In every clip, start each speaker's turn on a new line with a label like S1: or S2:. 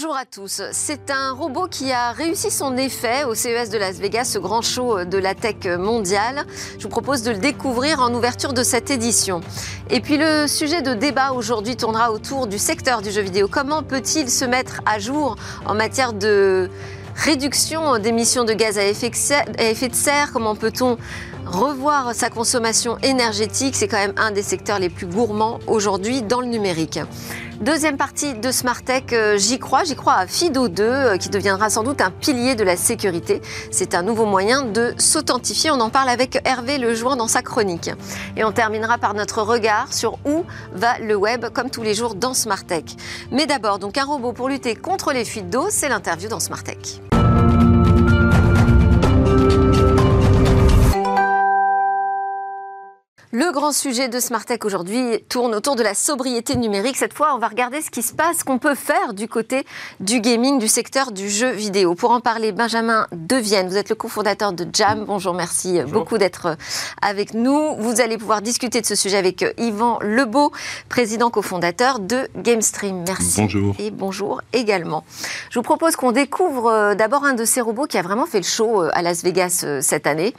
S1: Bonjour à tous. C'est un robot qui a réussi son effet au CES de Las Vegas, ce grand show de la tech mondiale. Je vous propose de le découvrir en ouverture de cette édition. Et puis le sujet de débat aujourd'hui tournera autour du secteur du jeu vidéo. Comment peut-il se mettre à jour en matière de réduction d'émissions de gaz à effet de serre? Comment peut-on revoir sa consommation énergétique C'est quand même un des secteurs les plus gourmands aujourd'hui dans le numérique. Deuxième partie de Smart Tech, euh, j'y crois, j'y crois à Fido 2, euh, qui deviendra sans doute un pilier de la sécurité. C'est un nouveau moyen de s'authentifier. On en parle avec Hervé Lejoin dans sa chronique. Et on terminera par notre regard sur où va le web, comme tous les jours dans Smart Tech. Mais d'abord, donc un robot pour lutter contre les fuites d'eau, c'est l'interview dans Smart Tech. Le grand sujet de Smart Tech aujourd'hui tourne autour de la sobriété numérique. Cette fois, on va regarder ce qui se passe, qu'on peut faire du côté du gaming, du secteur du jeu vidéo. Pour en parler, Benjamin Devienne, vous êtes le cofondateur de Jam. Bonjour, merci beaucoup d'être avec nous. Vous allez pouvoir discuter de ce sujet avec Yvan Lebeau, président cofondateur de GameStream. Merci.
S2: Bonjour.
S1: Et bonjour également. Je vous propose qu'on découvre euh, d'abord un de ces robots qui a vraiment fait le show euh, à Las Vegas euh, cette année.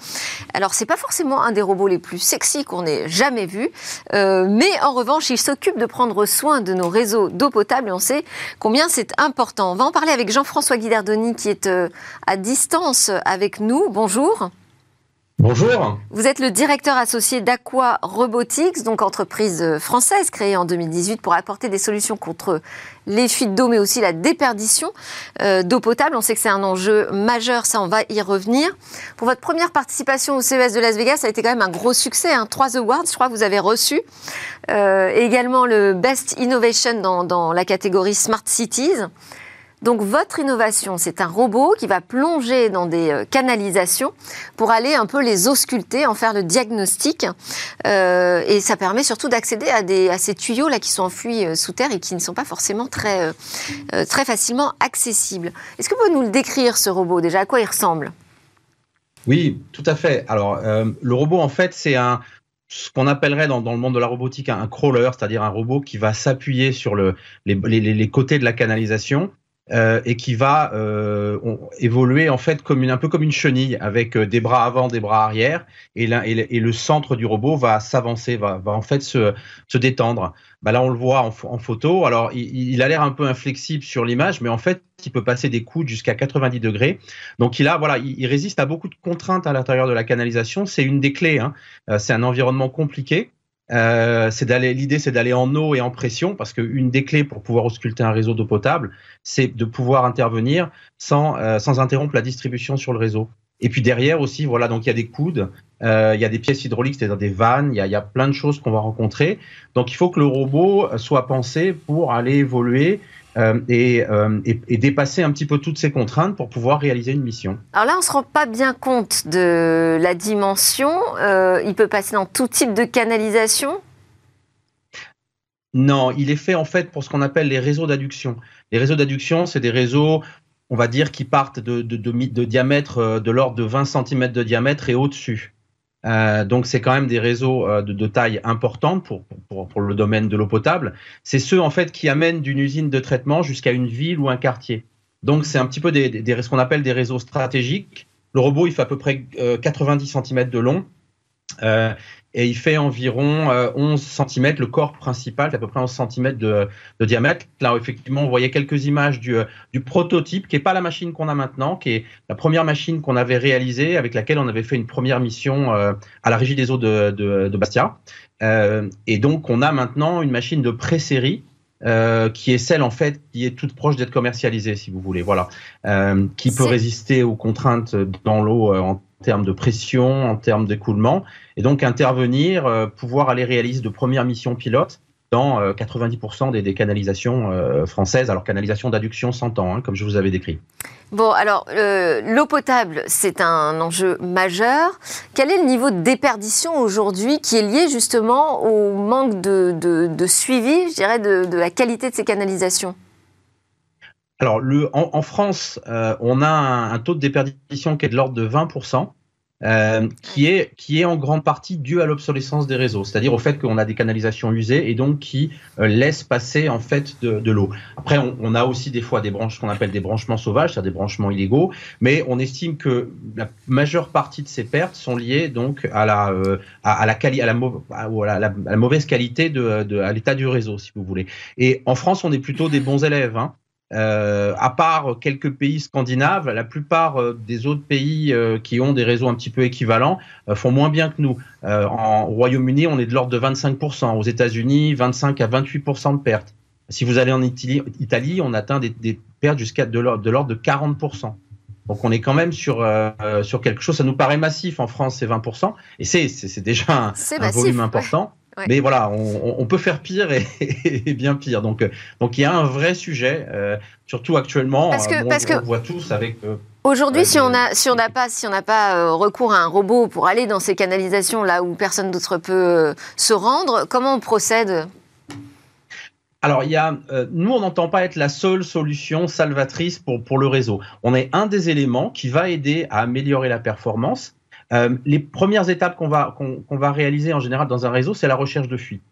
S1: Alors, c'est pas forcément un des robots les plus sexy qu'on ait jamais vu. Euh, mais en revanche, il s'occupe de prendre soin de nos réseaux d'eau potable et on sait combien c'est important. On va en parler avec Jean-François Guidardoni qui est euh, à distance avec nous. Bonjour.
S3: Bonjour.
S1: Vous êtes le directeur associé d'Aqua Robotics, donc entreprise française créée en 2018 pour apporter des solutions contre les fuites d'eau, mais aussi la déperdition euh, d'eau potable. On sait que c'est un enjeu majeur, ça on va y revenir. Pour votre première participation au CES de Las Vegas, ça a été quand même un gros succès. Hein. Trois awards, je crois que vous avez reçu. Euh, également le Best Innovation dans la catégorie Smart Cities. Donc votre innovation, c'est un robot qui va plonger dans des euh, canalisations pour aller un peu les ausculter, en faire le diagnostic. Euh, et ça permet surtout d'accéder à, ces tuyaux là qui sont enfouis euh, sous terre et qui ne sont pas forcément très, très facilement accessibles. Est-ce que vous pouvez nous le décrire, ce robot? Déjà À quoi il ressemble?
S3: Oui, tout à fait. Alors, le robot, en fait, c'est ce qu'on appellerait dans, le monde de la robotique un, crawler, c'est-à-dire un robot qui va s'appuyer sur le, les, côtés de la canalisation euh, et qui va euh, évoluer en fait comme une, un peu comme une chenille avec euh, des bras avant, des bras arrière, et, le centre du robot va s'avancer, va, va, en fait se, se détendre. Bah là, on le voit en, photo. Alors, il, il a l'air un peu inflexible sur l'image, mais en fait, il peut passer des coudes jusqu'à 90 degrés. Donc, il a, voilà, il, résiste à beaucoup de contraintes à l'intérieur de la canalisation. C'est une des clés. Hein. C'est un environnement compliqué. Euh, c'est d'aller, l'idée, c'est d'aller en eau et en pression, parce qu'une des clés pour pouvoir ausculter un réseau d'eau potable, c'est de pouvoir intervenir sans, euh, sans interrompre la distribution sur le réseau. Et puis derrière aussi, voilà, donc il y a des coudes, euh, il y a des pièces hydrauliques, c'est-à-dire des vannes, il y a, il y a plein de choses qu'on va rencontrer. Donc il faut que le robot soit pensé pour aller évoluer euh, euh, et, et, dépasser un petit peu toutes ces contraintes pour pouvoir réaliser une mission.
S1: Alors là, on ne se rend pas bien compte de la dimension. Euh, il peut passer dans tout type de canalisation?
S3: Non, il est fait en fait pour ce qu'on appelle les réseaux d'adduction. Les réseaux d'adduction, c'est des réseaux, on va dire, qui partent de, de, de, de diamètre de l'ordre de 20 cm de diamètre et au-dessus. Euh, donc c'est quand même des réseaux euh, de, taille importante pour, pour, le domaine de l'eau potable. C'est ceux en fait qui amènent d'une usine de traitement jusqu'à une ville ou un quartier. Donc c'est un petit peu des, des, ce qu'on appelle des réseaux stratégiques. Le robot il fait à peu près euh, 90 cm de long. Euh, et il fait environ 11 euh, cm, le corps principal, à peu près 11 cm de, de, diamètre. Là, effectivement, on voyait quelques images du, euh, du prototype, qui n'est pas la machine qu'on a maintenant, qui est la première machine qu'on avait réalisée, avec laquelle on avait fait une première mission euh, à la Régie des eaux de, de, de Bastia. Et donc, on a maintenant une machine de pré-série, euh, qui est celle en fait qui est toute proche d'être commercialisée, si vous voulez, voilà, euh, qui peut résister aux contraintes dans l'eau en termes de pression, en termes d'écoulement, et donc intervenir, euh, pouvoir aller réaliser de premières missions pilotes dans 90% euh, des, canalisations euh, françaises, alors canalisation d'adduction 100 ans, hein, comme je vous avais décrit.
S1: Bon, alors, l'eau potable, c'est un enjeu majeur. Quel est le niveau de déperdition aujourd'hui qui est lié justement au manque de, suivi, je dirais, de, la qualité de ces canalisations?
S3: Alors, le, en, en France, euh, on a un, un, taux de déperdition qui est de l'ordre de 20%. euh, qui, est, qui est en grande partie due à l'obsolescence des réseaux, c'est-à-dire au fait qu'on a des canalisations usées et donc qui euh, laissent passer en fait de, de l'eau. Après, on, on, a aussi des fois des branches qu'on appelle des branchements sauvages, c'est-à-dire des branchements illégaux, mais on estime que la majeure partie de ces pertes sont liées donc à la, euh, à, à, la, quali à, la, à, la, mauvaise qualité de, de à l'état du réseau, si vous voulez. Et en France, on est plutôt des bons élèves. Hein. Euh, à part quelques pays scandinaves, la plupart euh, des autres pays euh, qui ont des réseaux un petit peu équivalents euh, font moins bien que nous. Euh, en Royaume-Uni, on est de l'ordre de 25%, aux États-Unis, 25 à 28% de pertes. Si vous allez en Italie, Italie on atteint des, des pertes jusqu'à de l'ordre de, de 40%. Donc on est quand même sur euh, sur quelque chose. Ça nous paraît massif en France, c'est 20%, et c'est déjà un, volume important. Ouais. Ouais. Mais voilà, on, on, peut faire pire et, et, bien pire. Donc, donc il y a un vrai sujet, euh, surtout actuellement.
S1: Parce que,
S3: euh,
S1: parce
S3: on,
S1: que...
S3: on voit tous avec. Euh,
S1: Aujourd'hui, si on a si on n'a pas si on n'a pas euh, recours à un robot pour aller dans ces canalisations là où personne d'autre peut euh, se rendre, comment on procède?
S3: Alors, il y a, euh, nous, on n'entend pas être la seule solution salvatrice pour, pour le réseau. On est un des éléments qui va aider à améliorer la performance. Euh, les premières étapes qu'on va, qu'on qu va réaliser en général dans un réseau, c'est la recherche de fuite.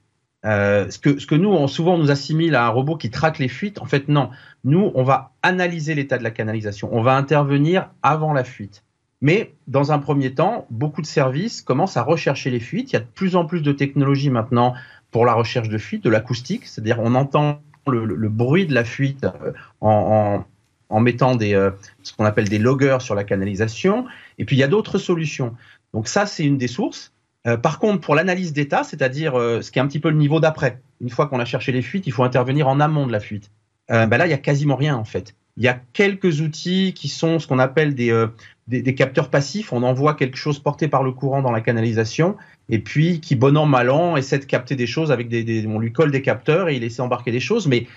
S3: Euh, ce, que, ce que nous, on, souvent, on nous assimile à un robot qui traque les fuites. En fait, non. Nous, on va analyser l'état de la canalisation. On va intervenir avant la fuite. Mais dans un premier temps, beaucoup de services commencent à rechercher les fuites. Il y a de plus en plus de technologies maintenant pour la recherche de fuite, de l'acoustique, c'est-à-dire on entend le, le, le, bruit de la fuite euh, en, en, en mettant des, euh, ce qu'on appelle des loggers sur la canalisation. Et puis il y a d'autres solutions. Donc ça, c'est une des sources. Euh, par contre, pour l'analyse d'état, c'est-à-dire euh, ce qui est un petit peu le niveau d'après, une fois qu'on a cherché les fuites, il faut intervenir en amont de la fuite. Ben là, il y a quasiment rien en fait. Il y a quelques outils qui sont ce qu'on appelle des, euh, des, des, capteurs passifs. On envoie quelque chose porté par le courant dans la canalisation et puis qui, bon an, mal an, essaie de capter des choses avec des, des, on lui colle des capteurs et il essaie d'embarquer des choses. Mais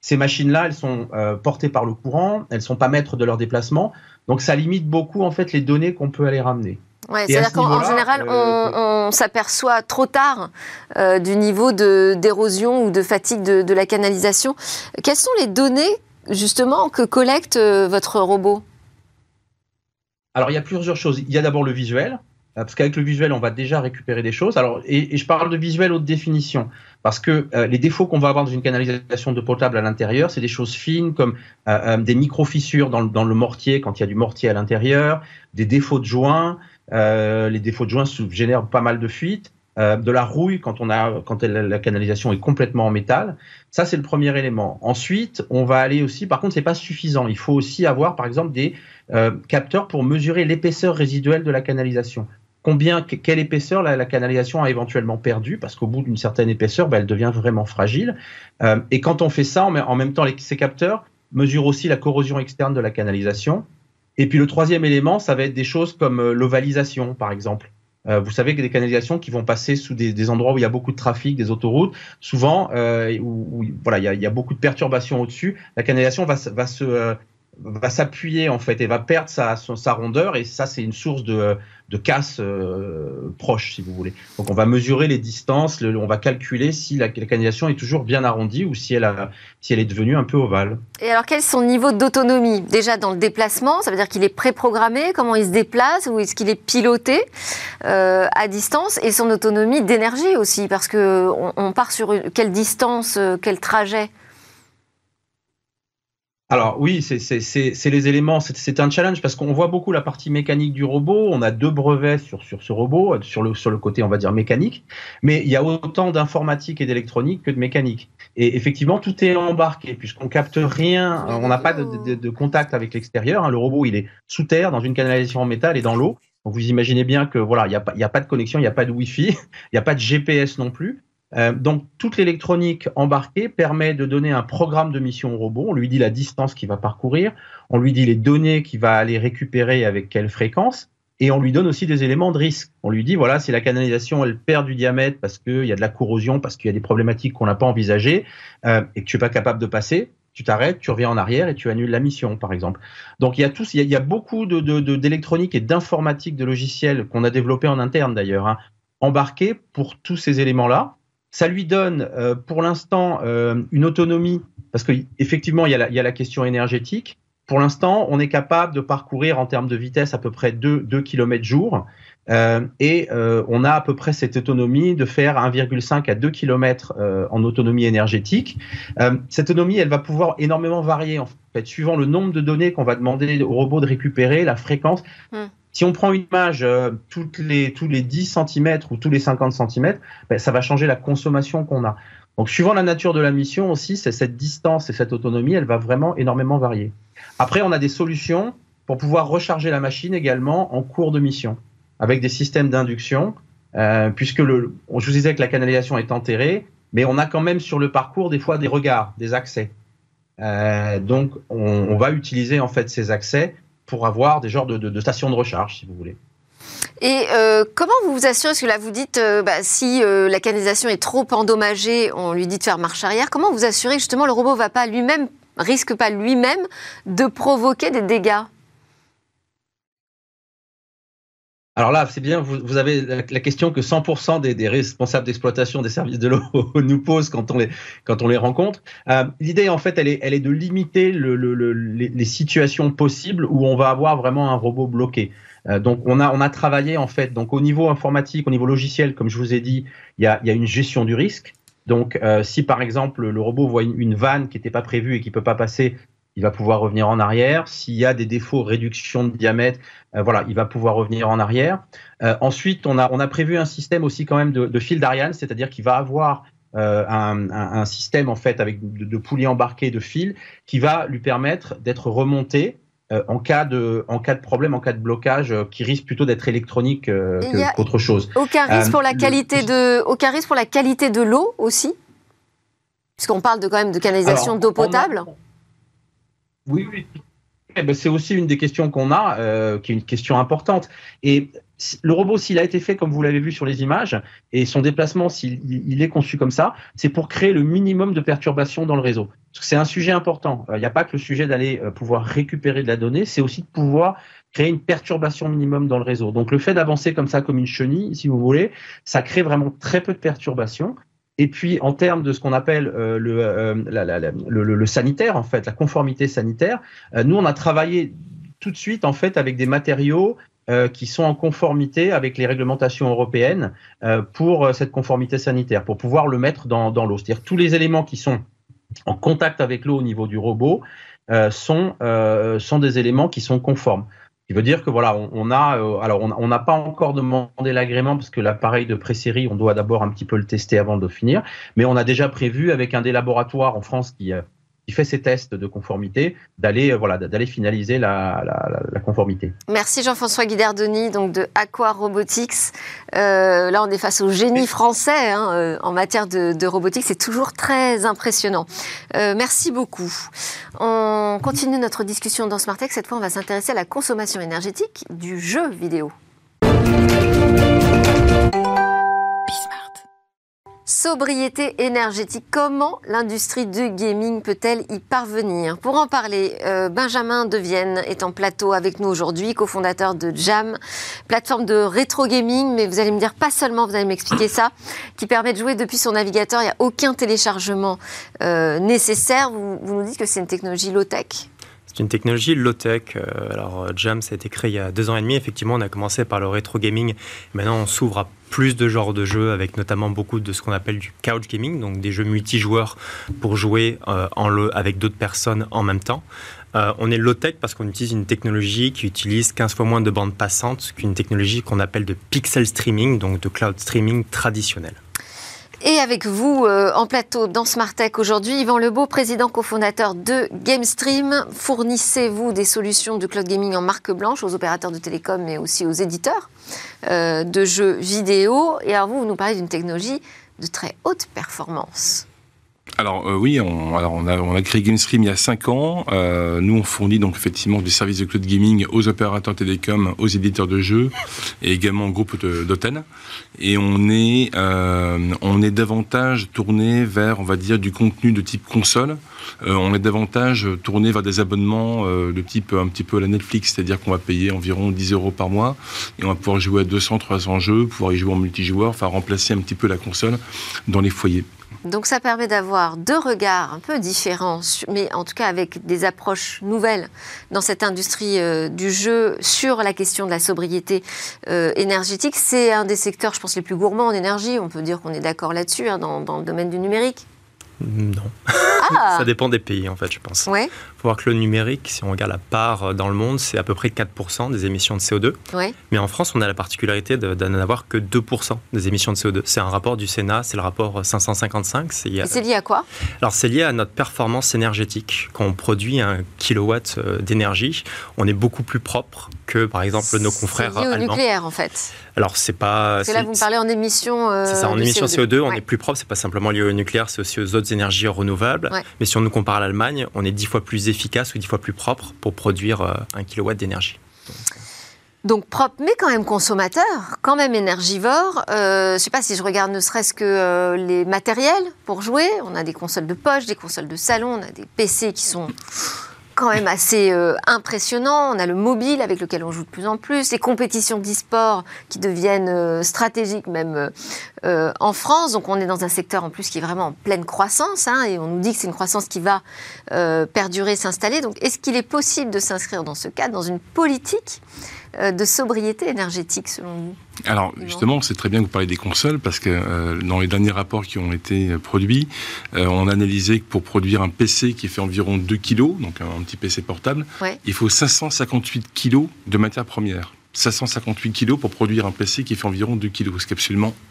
S3: ces machines-là, elles sont euh, portées par le courant, elles sont pas maîtres de leur déplacement. Donc ça limite beaucoup en fait les données qu'on peut aller ramener.
S1: Ouais, C'est-à-dire qu'en général, euh, on, on s'aperçoit trop tard euh, du niveau d'érosion ou de fatigue de, de, la canalisation. Quelles sont les données justement que collecte votre robot?
S3: Alors il y a plusieurs choses. Il y a d'abord le visuel, parce qu'avec le visuel, on va déjà récupérer des choses. Alors, et, je parle de visuel haute définition, parce que euh, les défauts qu'on va avoir dans une canalisation de potable à l'intérieur, c'est des choses fines comme euh, euh, des micro-fissures dans, le mortier quand il y a du mortier à l'intérieur, des défauts de joints. Les défauts de joints génèrent pas mal de fuites. De la rouille quand la canalisation est complètement en métal. Ça c'est le premier élément. Ensuite, on va aller aussi. Par contre, c'est pas suffisant. Il faut aussi avoir, par exemple, des capteurs pour mesurer l'épaisseur résiduelle de la canalisation combien, quelle épaisseur la, canalisation a éventuellement perdu, parce qu'au bout d'une certaine épaisseur, ben, elle devient vraiment fragile. Euh, et quand on fait ça, en, même temps, ces capteurs mesurent aussi la corrosion externe de la canalisation. Et puis le troisième élément, ça va être des choses comme euh, l'ovalisation, par exemple. Euh, vous savez que des canalisations qui vont passer sous des, endroits où il y a beaucoup de trafic, des autoroutes, souvent, voilà, il y, a, beaucoup de perturbations au-dessus, la canalisation va, va se va s'appuyer en fait et va perdre sa, sa rondeur et ça c'est une source de, de casse euh, proche si vous voulez. Donc on va mesurer les distances, on va calculer si la, la, est toujours bien arrondie ou si elle, a, si elle est devenue un peu ovale.
S1: Et alors quel est son niveau d'autonomie? Déjà dans le déplacement, ça veut dire qu'il est préprogrammé, comment il se déplace ou est-ce qu'il est piloté euh, à distance? Et son autonomie d'énergie aussi parce que on, on part sur quelle distance, euh, quel trajet
S3: alors oui, c'est les éléments, c'est un challenge parce qu'on voit beaucoup la partie mécanique du robot. On a deux brevets sur, sur ce robot, sur le, sur le côté, on va dire, mécanique. Mais il y a autant d'informatique et d'électronique que de mécanique. Et effectivement, tout est embarqué puisqu'on capte rien, on n'a pas de, de, de, contact avec l'extérieur. Hein. Le robot, il est sous terre, dans une canalisation en métal et dans l'eau. Donc vous imaginez bien que voilà, il n'y a, a pas de connexion, il n'y a pas de Wi-Fi, il n'y a pas de GPS non plus. Euh, donc toute l'électronique embarquée permet de donner un programme de mission au robot. On lui dit la distance qu'il va parcourir, on lui dit les données qu'il va aller récupérer avec quelle fréquence, et on lui donne aussi des éléments de risque. On lui dit voilà si la canalisation elle perd du diamètre parce qu'il y a de la corrosion, parce qu'il y a des problématiques qu'on n'a pas envisagées euh, et que tu es pas capable de passer, tu t'arrêtes, tu reviens en arrière et tu annules la mission, par exemple. Donc il y a tous, il y a, il y beaucoup de, d'électronique et d'informatique de logiciels qu'on a développé en interne d'ailleurs, hein, embarqués pour tous ces éléments-là ça lui donne euh, pour l'instant euh, une autonomie, parce qu'effectivement, il, il y a la question énergétique. pour l'instant, on est capable de parcourir en termes de vitesse à peu près 2, 2 km jour. Euh, et euh, on a à peu près cette autonomie de faire 1,5 à 2 km euh, en autonomie énergétique. Euh, cette autonomie, elle va pouvoir énormément varier en fait, suivant le nombre de données qu'on va demander au robot de récupérer, la fréquence. Hmm. Si on prend une image euh, les, tous les 10 cm ou tous les 50 cm, ben, ça va changer la consommation qu'on a. Donc, suivant la nature de la mission aussi, c'est cette distance et cette autonomie, elle va vraiment énormément varier. Après, on a des solutions pour pouvoir recharger la machine également en cours de mission avec des systèmes d'induction, euh, puisque le, je vous disais que la canalisation est enterrée, mais on a quand même sur le parcours des fois des regards, des accès. Euh, donc on, on, va utiliser en fait ces accès pour avoir des genres de, stations de recharge, si vous voulez.
S1: Et euh, comment vous vous assurez, parce que là vous dites, euh, bah, si euh, la canalisation est trop endommagée, on lui dit de faire marche arrière, comment vous assurez justement le robot va pas lui-même, risque pas lui-même de provoquer des dégâts?
S3: Alors là, c'est bien, vous, vous, avez la, question que 100% des, des responsables d'exploitation des services de l'eau nous posent quand on les, quand on les rencontre. Euh, L'idée, en fait, elle est, elle est de limiter le, le, le, les, les, situations possibles où on va avoir vraiment un robot bloqué. Euh, donc, on a, on a travaillé, en fait, donc au niveau informatique, au niveau logiciel, comme je vous ai dit, il y a, y a une gestion du risque. Donc, euh, si par exemple le robot voit une, une vanne qui n'était pas prévue et qui peut pas passer, il va pouvoir revenir en arrière. S'il y a des défauts, réduction de diamètre, euh, voilà, il va pouvoir revenir en arrière. Euh, ensuite, on a, on a prévu un système aussi quand même de, de fil d'Ariane, c'est-à-dire qu'il va avoir euh, un, système en fait avec de, de poulies embarquées de fil qui va lui permettre d'être remonté euh, en cas de en cas de problème, en cas de blocage, euh, qui risque plutôt d'être électronique qu'autre chose.
S1: Aucun risque pour la qualité le... de aucun risque pour la qualité de l'eau aussi, puisqu'on parle de quand même de canalisation d'eau potable.
S3: Oui, oui. Eh ben, c'est aussi une des questions qu'on a, euh, qui est une question importante. Et le robot, s'il a été fait comme vous l'avez vu sur les images, et son déplacement, s'il il est conçu comme ça, c'est pour créer le minimum de perturbations dans le réseau. C'est un sujet important. Il n'y a pas que le sujet d'aller euh, pouvoir récupérer de la donnée, c'est aussi de pouvoir créer une perturbation minimum dans le réseau. Donc le fait d'avancer comme ça, comme une chenille, si vous voulez, ça crée vraiment très peu de perturbations. Et puis, en termes de ce qu'on appelle euh, le, euh, le, sanitaire, en fait, la conformité sanitaire, euh, nous, on a travaillé tout de suite, en fait, avec des matériaux qui sont en conformité avec les réglementations européennes pour cette conformité sanitaire, pour pouvoir le mettre dans, dans l'eau. C'est-à-dire tous les éléments qui sont en contact avec l'eau au niveau du robot sont des éléments qui sont conformes qui veut dire que voilà, on, a, euh, alors on n'a pas encore demandé l'agrément parce que l'appareil de pré-série, on doit d'abord un petit peu le tester avant de finir, mais on a déjà prévu avec un des laboratoires en France qui, euh, qui fait ses tests de conformité, d'aller euh, voilà, d'aller finaliser la, la, la, conformité.
S1: Merci Jean-François Guidardoni, donc de Aqua Robotics. Euh, là, on est face au génie français hein, euh, en matière de, de robotique. C'est toujours très impressionnant. Euh, merci beaucoup. On continue notre discussion dans Smart Tech. Cette fois, on va s'intéresser à la consommation énergétique du jeu vidéo. Sobriété énergétique, comment l'industrie du gaming peut-elle y parvenir? Pour en parler, euh, Benjamin Devienne est en plateau avec nous aujourd'hui, cofondateur de Jam, plateforme de rétro gaming, mais vous allez me dire pas seulement, vous allez m'expliquer ça, qui permet de jouer depuis son navigateur, il n'y a aucun téléchargement euh, nécessaire. Vous, nous dites que c'est une technologie low-tech?
S2: C'est une technologie low-tech. Alors, Jam, ça a été créé il y a deux ans et demi. Effectivement, on a commencé par le rétro gaming. Maintenant, on s'ouvre à plus de genres de jeux, avec notamment beaucoup de ce qu'on appelle du couch gaming, donc des jeux multijoueurs pour jouer euh, en le, avec d'autres personnes en même temps. Euh, on est low-tech parce qu'on utilise une technologie qui utilise 15 fois moins de bandes passantes qu'une technologie qu'on appelle de pixel streaming, donc de cloud streaming traditionnel.
S1: Et avec vous euh, en plateau dans Smart Tech aujourd'hui, Yvan Lebeau, président cofondateur de GameStream. Fournissez-vous des solutions de cloud gaming en marque blanche aux opérateurs de télécom mais aussi aux éditeurs euh, de jeux vidéo. Et alors vous, vous nous parlez d'une technologie de très haute performance.
S4: Alors euh, oui, on, a, créé GameStream il y a 5 ans. Euh, nous, on fournit donc effectivement des services de cloud gaming aux opérateurs télécoms, aux éditeurs de jeux et également au groupe d'Oten. Et on est, euh, on est davantage tourné vers, on va dire, du contenu de type console. On est davantage tourné vers des abonnements de type un petit peu la Netflix, c'est-à-dire qu'on va payer environ 10 euros par mois et on va pouvoir jouer à 200, 300 jeux, pouvoir y jouer en multijoueur, enfin remplacer un petit peu la console dans les foyers.
S1: Donc ça permet d'avoir deux regards un peu différents, mais en tout cas avec des approches nouvelles dans cette industrie euh, du jeu sur la question de la sobriété euh, énergétique. C'est un des secteurs, je pense, les plus gourmands en énergie. On peut dire qu'on est d'accord là-dessus hein, dans, dans le domaine du numérique.
S2: Non.
S1: Ah.
S2: ça dépend des pays, en fait, je pense.
S1: Ouais.
S2: Faut voir que le numérique, si on regarde la part euh, dans le monde, c'est à peu près 4% des émissions de CO2.
S1: Ouais.
S2: Mais en France, on a la particularité de, de n'avoir que 2% des émissions de CO2. C'est un rapport du Sénat, c'est le rapport 555. C'est
S1: Et c'est lié à quoi?
S2: Alors, c'est lié à notre performance énergétique. Quand on produit un kilowatt euh, d'énergie, on est beaucoup plus propre que, par exemple, nos confrères
S1: lié au
S2: allemands.
S1: nucléaire, en fait.
S2: Alors, c'est pas.
S1: Parce que là, vous me parlez en émissions. euh,
S2: c'est ça, en émissions CO2, on
S1: Ouais.
S2: est plus propre, c'est pas simplement lié au nucléaire, c'est aussi aux autres énergies renouvelables.
S1: Ouais.
S2: Mais si on nous compare à l'Allemagne, on est dix fois plus efficace ou dix fois plus propre pour produire euh, un kilowatt d'énergie.
S1: Donc propre, mais quand même consommateur, quand même énergivore. Euh, je sais pas si je regarde ne serait-ce que euh, les matériels pour jouer. On a des consoles de poche, des consoles de salon, on a des PC qui sont quand même assez euh, impressionnants. On a le mobile avec lequel on joue de plus en plus, les compétitions d'e-sport qui deviennent euh, stratégiques même euh, en France. Donc on est dans un secteur en plus qui est vraiment en pleine croissance hein, et on nous dit que c'est une croissance qui va perdurer, s'installer. Donc est-ce qu'il est possible de s'inscrire dans ce cadre, dans une politique de sobriété énergétique selon vous
S4: Alors justement, c'est très bien que vous parlez des consoles parce que euh, dans les derniers rapports qui ont été euh, produits, euh, on a analysé que pour produire un PC qui fait environ 2 kg, donc un, petit PC portable,
S1: Ouais.
S4: il faut 558 kg de matières premières. 558 kg pour produire un PC qui fait environ 2 kg, ce qui est absolument, euh,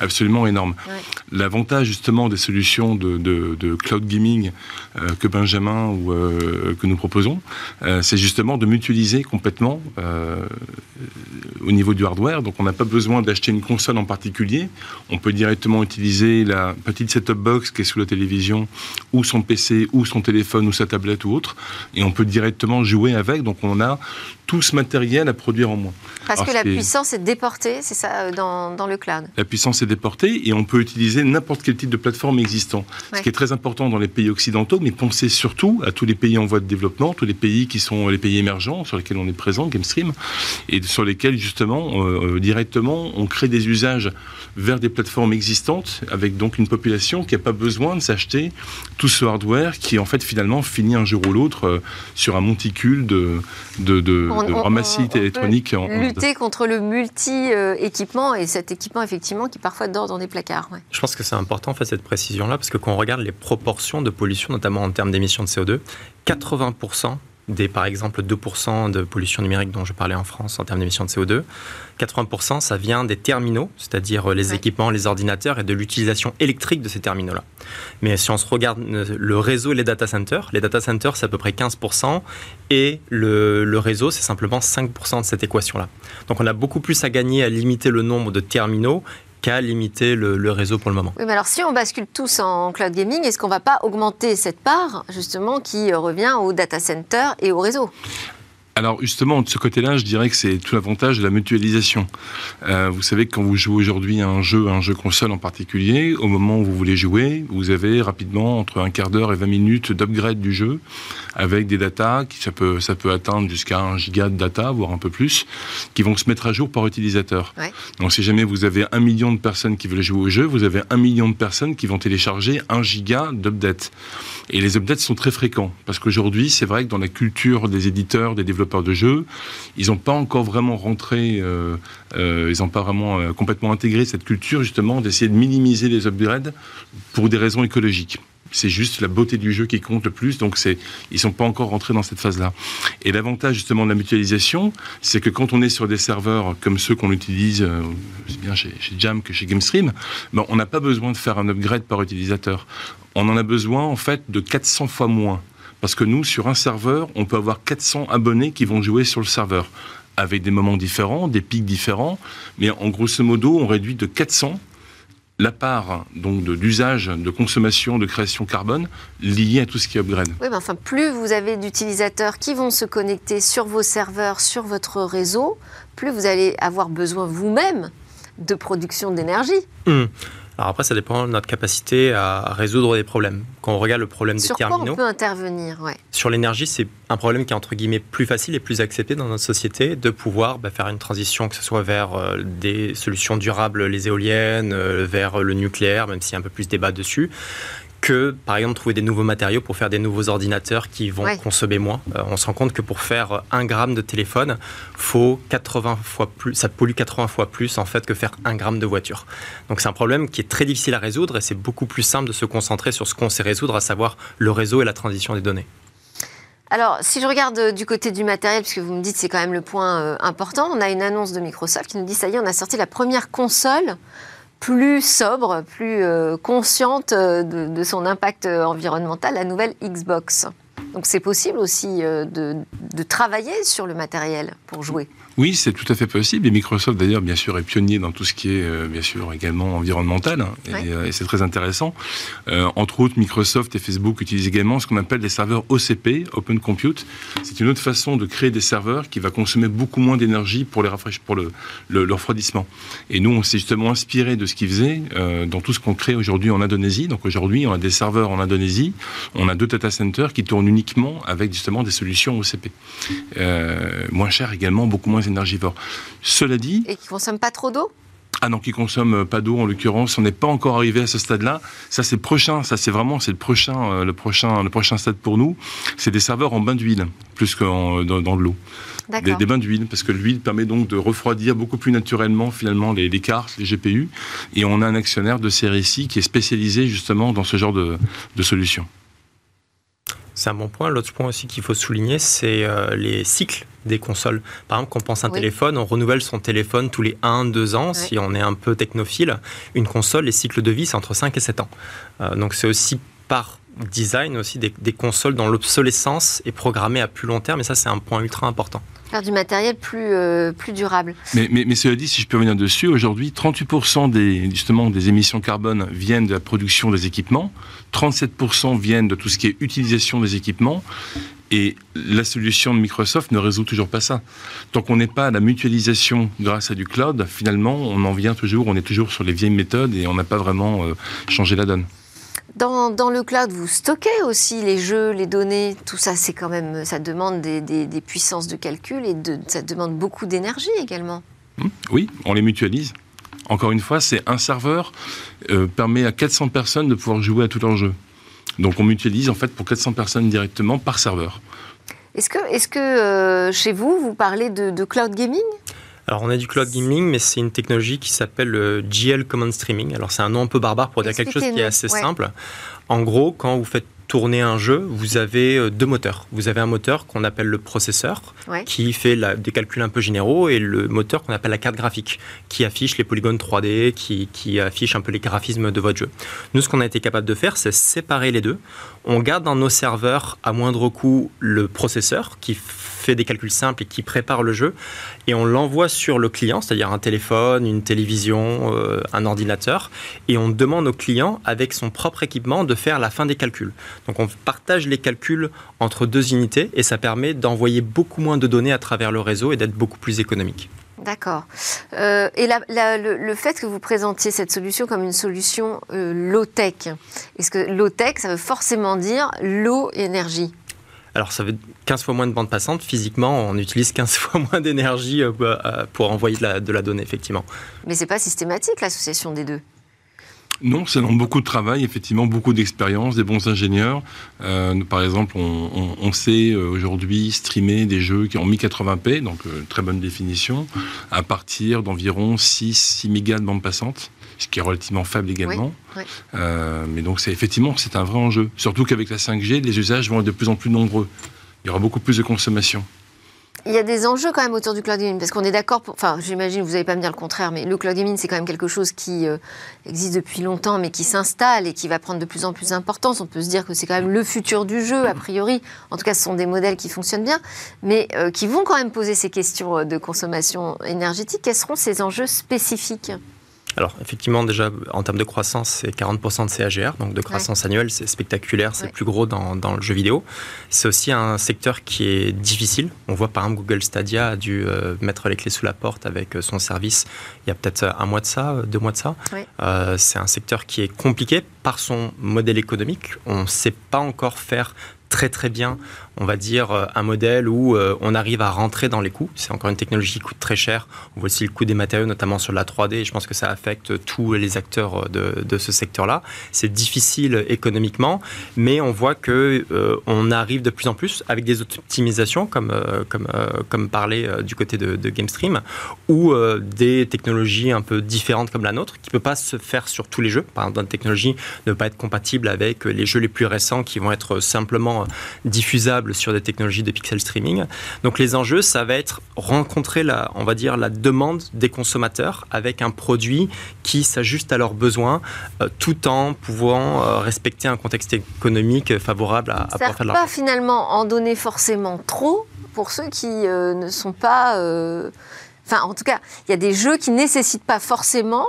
S4: absolument énorme.
S1: Ouais.
S4: L'avantage justement des solutions de, de- de cloud gaming euh, que Benjamin ou euh, que nous proposons, euh, c'est justement de mutualiser complètement euh, au niveau du hardware. Donc on n'a pas besoin d'acheter une console en particulier. On peut directement utiliser la petite set-top box qui est sous la télévision, ou son PC, ou son téléphone, ou sa tablette ou autre, et on peut directement jouer avec. Donc on a tout ce matériel à produire en moins.
S1: Parce
S4: Alors,
S1: que la puissance est déportée, c'est ça, euh, dans, dans le cloud.
S4: La puissance est déportée et on peut utiliser n'importe quel type de plateforme existant.
S1: Ouais.
S4: Ce qui est très important dans les pays occidentaux, mais pensez surtout à tous les pays en voie de développement, tous les pays qui sont les pays émergents sur lesquels on est présent, GameStream, et sur lesquels justement, euh, euh, directement, on crée des usages vers des plateformes existantes, avec donc une population qui n'a pas besoin de s'acheter tout ce hardware qui en fait finalement finit un jour ou l'autre euh, sur un monticule de, de, de,
S1: On-
S4: de
S1: on-
S4: ramassis en-
S1: Lutter contre le multi-équipement et cet équipement, effectivement, qui parfois dort dans des placards. ouais.
S2: Je pense que c'est important en fait cette précision-là parce que quand on regarde les proportions de pollution, notamment en termes d'émissions de CO2, 80% des par exemple 2% de pollution numérique dont je parlais en France en termes d'émissions de CO2, 80% ça vient des terminaux, c'est-à-dire euh, les
S1: Ouais.
S2: équipements, les ordinateurs et de l'utilisation électrique de ces terminaux-là. Mais si on se regarde euh, le réseau et les data centers, les data centers c'est à peu près 15% et le, le réseau c'est simplement 5% de cette équation-là. Donc on a beaucoup plus à gagner à limiter le nombre de terminaux qu'à limiter le, réseau pour le moment.
S1: Oui, mais alors si on bascule tous en cloud gaming, est-ce qu'on va pas augmenter cette part, justement, qui revient au data center et au réseau?
S4: Alors justement, de ce côté-là, je dirais que c'est tout l'avantage de la mutualisation. Euh, vous savez que quand vous jouez aujourd'hui à un jeu, un jeu console en particulier, au moment où vous voulez jouer, vous avez rapidement entre un quart d'heure et 20 minutes d'upgrade du jeu, avec des datas, qui ça peut, ça peut atteindre jusqu'à un giga de data, voire un peu plus, qui vont se mettre à jour par utilisateur.
S1: Ouais.
S4: Donc si jamais vous avez un million de personnes qui veulent jouer au jeu, vous avez un million de personnes qui vont télécharger un giga d'updates. Et les updates sont très fréquents, parce qu'aujourd'hui, c'est vrai que dans la culture des éditeurs, des développeurs de jeux, ils n'ont pas encore vraiment rentré, euh, euh, ils n'ont pas vraiment euh, complètement intégré cette culture, justement, d'essayer de minimiser les upgrades pour des raisons écologiques. C'est juste la beauté du jeu qui compte le plus, donc c'est, ils sont pas encore rentrés dans cette phase-là. Et l'avantage justement de la mutualisation, c'est que quand on est sur des serveurs comme ceux qu'on utilise, aussi bien chez, chez Jam que chez GameStream, ben, on n'a pas besoin de faire un upgrade par utilisateur. On en a besoin en fait de 400 fois moins. Parce que nous, sur un serveur, on peut avoir 400 abonnés qui vont jouer sur le serveur, avec des moments différents, des pics différents, mais en grosso modo, on réduit de 400 la part donc d'usage, de, consommation, de création carbone liée à tout ce qui est upgrade.
S1: Oui, mais enfin, plus vous avez d'utilisateurs qui vont se connecter sur vos serveurs, sur votre réseau, plus vous allez avoir besoin vous-même de production d'énergie.
S2: Hum. Alors après, ça dépend de notre capacité à résoudre des problèmes. Quand on regarde le problème
S1: Sur
S2: des
S1: quoi
S2: terminaux,
S1: on peut intervenir ouais.
S2: sur l'énergie, c'est un problème qui est entre guillemets plus facile et plus accepté dans notre société de pouvoir bah, faire une transition, que ce soit vers euh, des solutions durables, les éoliennes, euh, vers le nucléaire, même s'il y a un peu plus de débat dessus que, par exemple, trouver des nouveaux matériaux pour faire des nouveaux ordinateurs qui vont
S1: Ouais.
S2: consommer moins. Euh, on se rend compte que pour faire un gramme de téléphone, faut 80 fois plus, ça pollue 80 fois plus en fait que faire un gramme de voiture. Donc c'est un problème qui est très difficile à résoudre et c'est beaucoup plus simple de se concentrer sur ce qu'on sait résoudre, à savoir le réseau et la transition des données.
S1: Alors, si je regarde euh, du côté du matériel, puisque vous me dites c'est quand même le point euh, important, on a une annonce de Microsoft qui nous dit ça y est, on a sorti la première console plus sobre, plus euh, consciente euh, de, son impact environnemental, la nouvelle Xbox. Donc c'est possible aussi euh, de travailler sur le matériel pour jouer.
S4: Oui, c'est tout à fait possible. Et Microsoft, d'ailleurs, bien sûr, est pionnier dans tout ce qui est, euh, bien sûr, également environnemental. hein, et, euh, et c'est très intéressant. Euh, entre autres, Microsoft et Facebook utilisent également ce qu'on appelle des serveurs OCP, Open Compute. C'est une autre façon de créer des serveurs qui va consommer beaucoup moins d'énergie pour, les pour le, le- le refroidissement. Et nous, on s'est justement inspiré de ce qu'ils faisaient dans tout ce qu'on crée aujourd'hui en Indonésie. Donc aujourd'hui, on a des serveurs en Indonésie. On a deux data centers qui tournent uniquement avec justement des solutions OCP. Moins cher également, beaucoup moins énergivore. Cela dit,
S1: Et qui ne consomment pas trop d'eau
S4: ah non, qui consomme pas d'eau en l'occurrence, on n'est pas encore arrivé à ce stade-là. Ça c'est prochain, ça c'est vraiment c'est le prochain, euh, le prochain, le prochain stade pour nous. C'est des serveurs en bain d'huile plus que dans, dans de l'eau. Des, des bains d'huile parce que l'huile permet donc de refroidir beaucoup plus naturellement finalement les, les cartes, les GPU. Et on a un actionnaire de ici qui est spécialisé justement dans ce genre de, de solution.
S2: C'est un bon point. L'autre point aussi qu'il faut souligner, c'est euh, les cycles des consoles. Par exemple, quand on pense à un
S1: Oui.
S2: téléphone, on renouvelle son téléphone tous les 1-2 ans. Si on est un peu technophile, une console, les cycles de vie, c'est entre 5 et 7 ans. Euh, donc c'est aussi par design aussi des, des consoles dont l'obsolescence est programmée à plus long terme. Et ça, c'est un point ultra important.
S1: Faire du matériel plus, euh, plus durable.
S4: Mais, mais, cela dit, si je peux revenir dessus, aujourd'hui, 38% des, justement, des émissions carbone viennent de la production des équipements, 37% viennent de tout ce qui est utilisation des équipements, et la solution de Microsoft ne résout toujours pas ça. Tant qu'on n'est pas à la mutualisation grâce à du cloud, finalement, on en vient toujours, on est toujours sur les vieilles méthodes et on n'a pas vraiment euh, changé la donne.
S1: Dans, dans le cloud, vous stockez aussi les jeux, les données, tout ça, c'est quand même, ça demande des, des- des puissances de calcul et de, ça demande beaucoup d'énergie également.
S4: Hmm Oui, on les mutualise. Encore une fois, c'est un serveur euh, permet à 400 personnes de pouvoir jouer à tout leur jeu. Donc on mutualise en fait pour 400 personnes directement par serveur.
S1: Est-ce que, est-ce que euh, chez vous, vous parlez de, de cloud gaming?
S2: Alors, on a du cloud gaming, mais c'est une technologie qui s'appelle le GL Common Streaming. Alors, c'est un nom un peu barbare pour dire quelque chose qui est assez
S1: ouais.
S2: simple. En gros, quand vous faites tourner un jeu, vous avez euh, deux moteurs. Vous avez un moteur qu'on appelle le processeur,
S1: Ouais.
S2: qui fait la- des calculs un peu généraux, et le moteur qu'on appelle la carte graphique, qui affiche les polygones 3D, qui, qui affiche un peu les graphismes de votre jeu. Nous, ce qu'on a été capable de faire, c'est séparer les deux. On garde dans nos serveurs à moindre coût le processeur, qui fait des calculs simples et qui prépare le jeu, et on l'envoie sur le client, c'est-à-dire un téléphone, une télévision, euh, un ordinateur, et on demande au client, avec son propre équipement, de faire la fin des calculs. Donc on partage les calculs entre deux unités, et ça permet d'envoyer beaucoup moins de données à travers le réseau et d'être beaucoup plus économique.
S1: D'accord. Euh, et le, fait que vous présentiez cette solution comme une solution euh, low-tech, est-ce que low-tech, ça veut forcément dire low énergie
S2: Alors ça veut 15 fois moins de bande passante, physiquement on utilise 15 fois moins d'énergie euh, euh, pour envoyer de la, de la donnée, effectivement.
S1: Mais c'est pas systématique l'association des deux?
S4: Non, ça demande beaucoup de travail, effectivement, beaucoup d'expérience, des bons ingénieurs. Euh, nous, par exemple, on, on- on sait aujourd'hui streamer des jeux qui ont 1080p, donc euh, très bonne définition, à partir d'environ 6, 6 mégas de bande passante, ce qui est relativement faible également.
S1: oui.
S4: Euh, mais donc, c'est effectivement, c'est un vrai enjeu. Surtout qu'avec la 5G, les usages vont être de plus en plus nombreux. Il y aura beaucoup plus de consommation.
S1: Il y a des enjeux quand même autour du cloud gaming, parce qu'on est d'accord, enfin j'imagine, vous n'allez pas me dire le contraire, mais le cloud gaming c'est quand même quelque chose qui euh, existe depuis longtemps, mais qui s'installe et qui va prendre de plus en plus d'importance. On peut se dire que c'est quand même le futur du jeu, a priori. En tout cas, ce sont des modèles qui fonctionnent bien, mais euh, qui vont quand même poser ces questions de consommation énergétique. Quels seront ces enjeux spécifiques?
S2: Alors effectivement déjà en termes de croissance c'est 40% de CAGR, donc de croissance annuelle c'est spectaculaire, c'est plus gros dans, dans, le jeu vidéo. C'est aussi un secteur qui est difficile. On voit par exemple Google Stadia a dû euh, mettre les clés sous la porte avec euh, son service il y a peut-être un mois de ça, euh, deux mois de ça. Euh, c'est un secteur qui est compliqué par son modèle économique. On ne sait pas encore faire très très bien on va dire, euh, un modèle où euh, on arrive à rentrer dans les coûts. C'est encore une technologie qui coûte très cher. On voit aussi le coût des matériaux, notamment sur la 3D. Et je pense que ça affecte tous les acteurs euh, de, ce secteur-là. C'est difficile économiquement, mais on voit que on arrive de plus en plus avec des optimisations, comme comme comme parler du côté de, GameStream, ou des technologies un peu différentes comme la nôtre, qui peut pas se faire sur tous les jeux. Par exemple, une technologie ne peut pas être compatible avec les jeux les plus récents qui vont être simplement diffusables sur des technologies de pixel streaming. Donc les enjeux, ça va être rencontrer la, on va dire, la demande des consommateurs avec un produit qui s'ajuste à leurs besoins, euh, tout en pouvant euh, respecter un contexte économique favorable à,
S1: à pouvoir faire de pas finalement en donner forcément trop pour ceux qui euh, ne sont pas. Enfin, en tout cas, il y a des jeux qui nécessitent pas forcément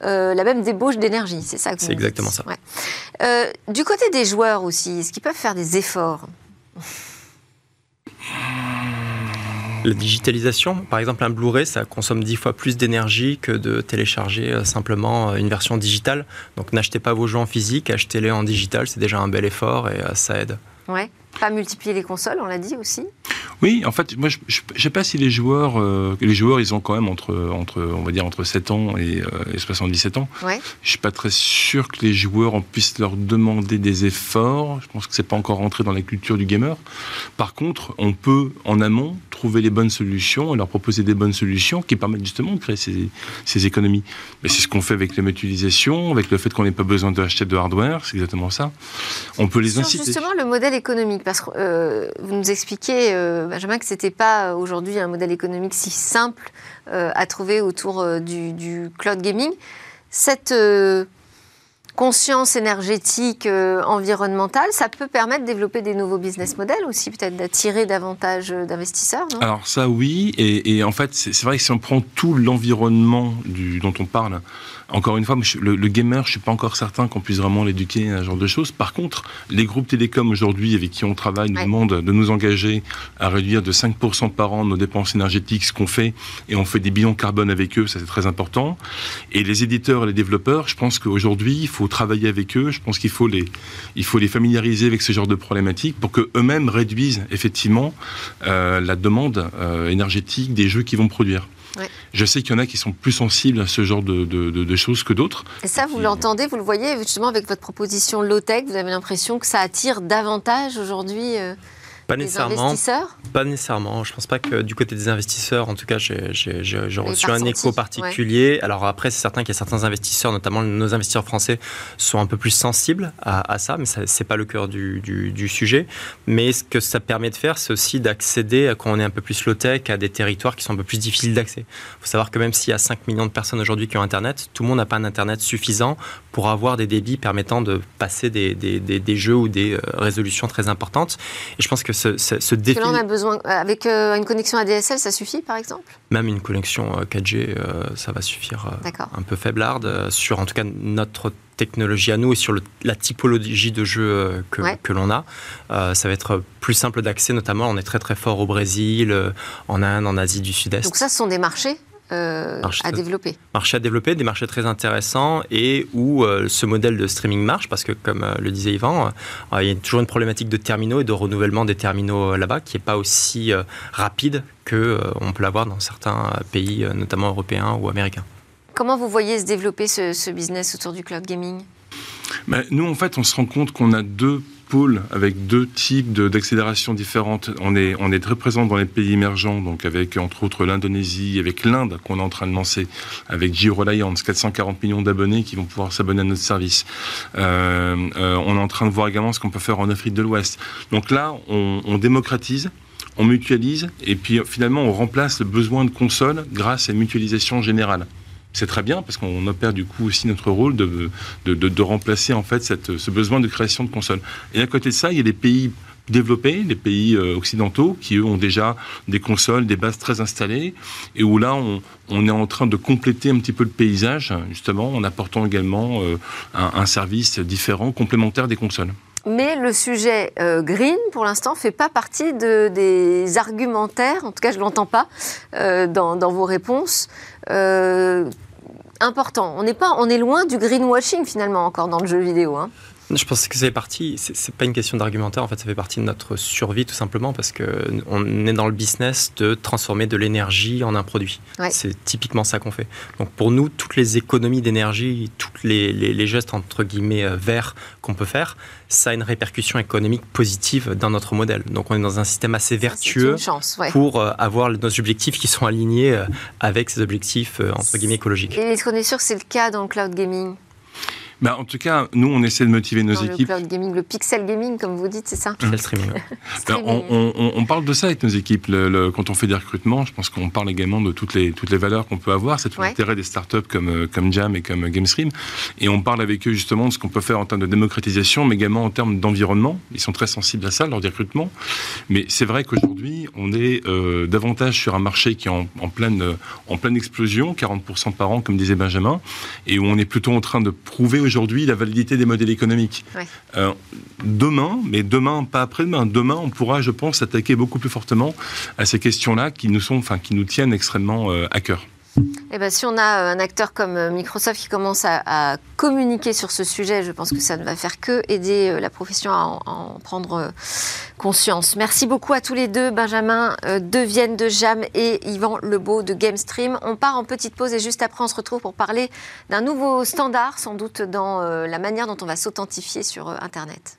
S1: la même débauche d'énergie. C'est ça que
S2: C'est exactement ça.
S1: du côté des joueurs aussi, est-ce qu'ils peuvent faire des efforts?
S2: La digitalisation, par exemple un Blu-ray, ça consomme dix fois plus d'énergie que de télécharger euh, simplement euh, une version digitale. Donc n'achetez pas vos jeux en physique, achetez-les en digital, c'est déjà un bel effort et euh, ça aide.
S1: Ouais. Pas multiplier les consoles, on l'a dit aussi.
S4: Oui, en fait, moi, je ne sais pas si les joueurs, euh, les joueurs, ils ont quand même entre, entre, on va dire, entre 7 ans et, 77 euh, ans. Ouais. Je suis pas très sûr que les joueurs, on puisse leur demander des efforts. Je pense que c'est pas encore rentré dans la culture du gamer. Par contre, on peut, en amont, trouver les bonnes solutions et leur proposer des bonnes solutions qui permettent justement de créer ces, ces économies. Mais c'est ce qu'on fait avec la mutualisation, avec le fait qu'on n'ait pas besoin d'acheter de hardware, c'est exactement ça. On peut les inciter.
S1: Justement, le modèle économique, parce que euh, vous nous expliquez Benjamin, que ce n'était pas euh, aujourd'hui un modèle économique si simple euh, à trouver autour euh, du, cloud gaming. Cette conscience énergétique environnementale, ça peut permettre de développer des nouveaux business models aussi, peut-être d'attirer davantage d'investisseurs
S4: Alors ça oui, et, et en fait c'est vrai que si on prend tout l'environnement dont on parle, encore une fois, le, gamer, je suis pas encore certain qu'on puisse vraiment l'éduquer à ce genre de choses. Par contre, les groupes télécoms aujourd'hui avec qui on travaille nous demandent de nous engager à réduire de 5% par an nos dépenses énergétiques, ce qu'on fait, et on fait des bilans carbone avec eux, ça c'est très important. Et les éditeurs et les développeurs, je pense qu'aujourd'hui, il faut travailler avec eux, je pense qu'il faut les, il faut les familiariser avec ce genre de problématiques pour qu'eux-mêmes réduisent effectivement euh, la demande euh, énergétique des jeux qu'ils vont produire. Je sais qu'il y en a qui sont plus sensibles à ce genre de, choses que d'autres.
S1: Et ça, vous l'entendez, vous le voyez, justement, avec votre proposition low-tech, vous avez l'impression que ça attire davantage aujourd'hui euh,
S2: pas nécessairement. Pas nécessairement. Je pense pas que du côté des investisseurs, en tout cas, j'ai reçu un écho particulier. Alors après, c'est certain qu'il y a certains investisseurs, notamment nos investisseurs français, sont un peu plus sensibles à, ça, mais c'est pas le cœur du, du, sujet. Mais ce que ça permet de faire, c'est aussi d'accéder, quand on est un peu plus low-tech, à des territoires qui sont un peu plus difficiles d'accès. Il faut savoir que même s'il y a 5 millions de personnes aujourd'hui qui ont Internet, tout le monde n'a pas un Internet suffisant pour avoir des débits permettant de passer des, des, des, jeux ou des euh, résolutions très importantes. Et je pense que ce, défi.
S1: on a besoin, euh, avec euh, une connexion ADSL, ça suffit par exemple?
S2: Même une connexion 4G, euh, ça va suffire. un peu faiblarde sur en tout cas notre technologie à nous et sur la typologie de jeu que, que l'on a. ça va être plus simple d'accès, notamment on est très très fort au Brésil, en Inde, en Asie du Sud-Est.
S1: Donc ça, ce sont des marchés? Euh, à développer.
S2: Marché à développer, des marchés très intéressants et où euh, ce modèle de streaming marche parce que, comme euh, le disait Yvan, il y a toujours une problématique de terminaux et de renouvellement des terminaux là-bas qui n'est pas aussi rapide qu'on peut l'avoir dans certains pays, notamment européens ou américains.
S1: Comment vous voyez se développer ce, business autour du cloud gaming?
S4: Ben, Nous, en fait, on se rend compte qu'on a deux avec deux types d'accélération différentes. On est, très présent dans les pays émergents, donc avec entre autres l'Indonésie, avec l'Inde qu'on est en train de lancer, avec Giro Alliance, 440 millions d'abonnés qui vont pouvoir s'abonner à notre service. Euh, euh, on est en train de voir également ce qu'on peut faire en Afrique de l'Ouest. Donc là, on, on démocratise on mutualise et puis finalement on remplace le besoin de console grâce à une mutualisation générale c'est très bien parce qu'on opère du coup aussi notre rôle de, de, remplacer en fait cette, ce besoin de création de consoles. Et à côté de ça, il y a des pays développés, les pays occidentaux, qui eux ont déjà des consoles, des bases très installées, et où là on, est en train de compléter un petit peu le paysage, justement, en apportant également un, un service différent, complémentaire des consoles.
S1: Mais le sujet euh, green, pour l'instant, fait pas partie de, des argumentaires, en tout cas je ne l'entends pas euh, dans, vos réponses. Euh, important. On est, pas, on est loin du greenwashing finalement encore dans le jeu vidéo. Hein.
S2: Je pense que ça fait partie, c'est pas une question d'argumentaire, en fait, ça fait partie de notre survie tout simplement parce qu'on est dans le business de transformer de l'énergie en un produit. C'est typiquement ça qu'on fait. Donc pour nous, toutes les économies d'énergie, tous les, les, gestes entre guillemets euh, verts qu'on peut faire, ça a une répercussion économique positive dans notre modèle. Donc on est dans un système assez vertueux pour euh, avoir nos objectifs qui sont alignés euh, avec ces objectifs entre guillemets écologiques.
S1: Et est-ce qu'on est sûr que c'est le cas dans le cloud gaming?
S4: Bah, en tout cas, nous, on essaie de motiver nos équipes.
S1: Le cloud gaming, le pixel gaming, comme vous dites, c'est ça
S2: Le streaming.
S4: Ben, on, parle de ça avec nos équipes. Le, quand on fait des recrutements, je pense qu'on parle également de toutes les, toutes les valeurs qu'on peut avoir. C'est tout l'intérêt des startups comme, euh, comme Jam et comme GameStream. Et on parle avec eux justement de ce qu'on peut faire en termes de démocratisation, mais également en termes d'environnement. Ils sont très sensibles à ça lors des recrutements. Mais c'est vrai qu'aujourd'hui, on est euh, davantage sur un marché qui est en, en, pleine, en pleine explosion, 40% par an, comme disait Benjamin, et où on est plutôt en train de prouver aujourd'hui la validité des modèles économiques. Euh, demain, mais demain, pas après-demain, demain, on pourra, je pense, s'attaquer beaucoup plus fortement à ces questions-là qui nous sont, enfin, qui nous tiennent extrêmement euh, à cœur.
S1: Eh ben, si on a un acteur comme euh, Microsoft qui commence à, communiquer sur ce sujet, je pense que ça ne va faire que aider euh, la profession à en, prendre euh, conscience. Merci beaucoup à tous les deux, Benjamin de Vienne de Jam et Yvan Lebeau de GameStream. On part en petite pause et juste après on se retrouve pour parler d'un nouveau standard, sans doute dans la manière dont on va s'authentifier sur Internet.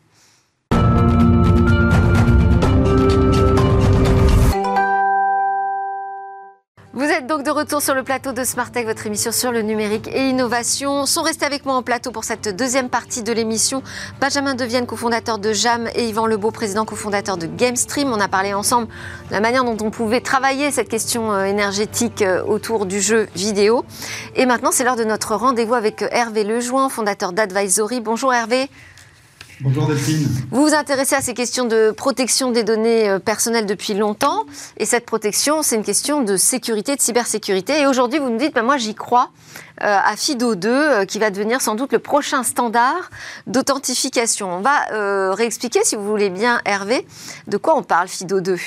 S1: Vous êtes donc de retour sur le plateau de Smartech, votre émission sur le numérique et l'innovation. Sont restés avec moi en plateau pour cette deuxième partie de l'émission Benjamin Devienne, cofondateur de JAM, et Yvan Lebeau, président cofondateur de GameStream. On a parlé ensemble de la manière dont on pouvait travailler cette question euh, énergétique euh, autour du jeu vidéo. Et maintenant, c'est l'heure de notre rendez-vous avec Hervé Lejoin, fondateur d'Advisory. Bonjour Hervé.
S5: Bonjour Delphine.
S1: Vous vous intéressez à ces questions de protection des données euh, personnelles depuis longtemps. Et cette protection, c'est une question de sécurité, de cybersécurité. Et aujourd'hui, vous nous dites, ben moi j'y crois, euh, à FIDO 2, euh, qui va devenir sans doute le prochain standard d'authentification. On va réexpliquer, si vous voulez bien, Hervé, de quoi on parle FIDO 2.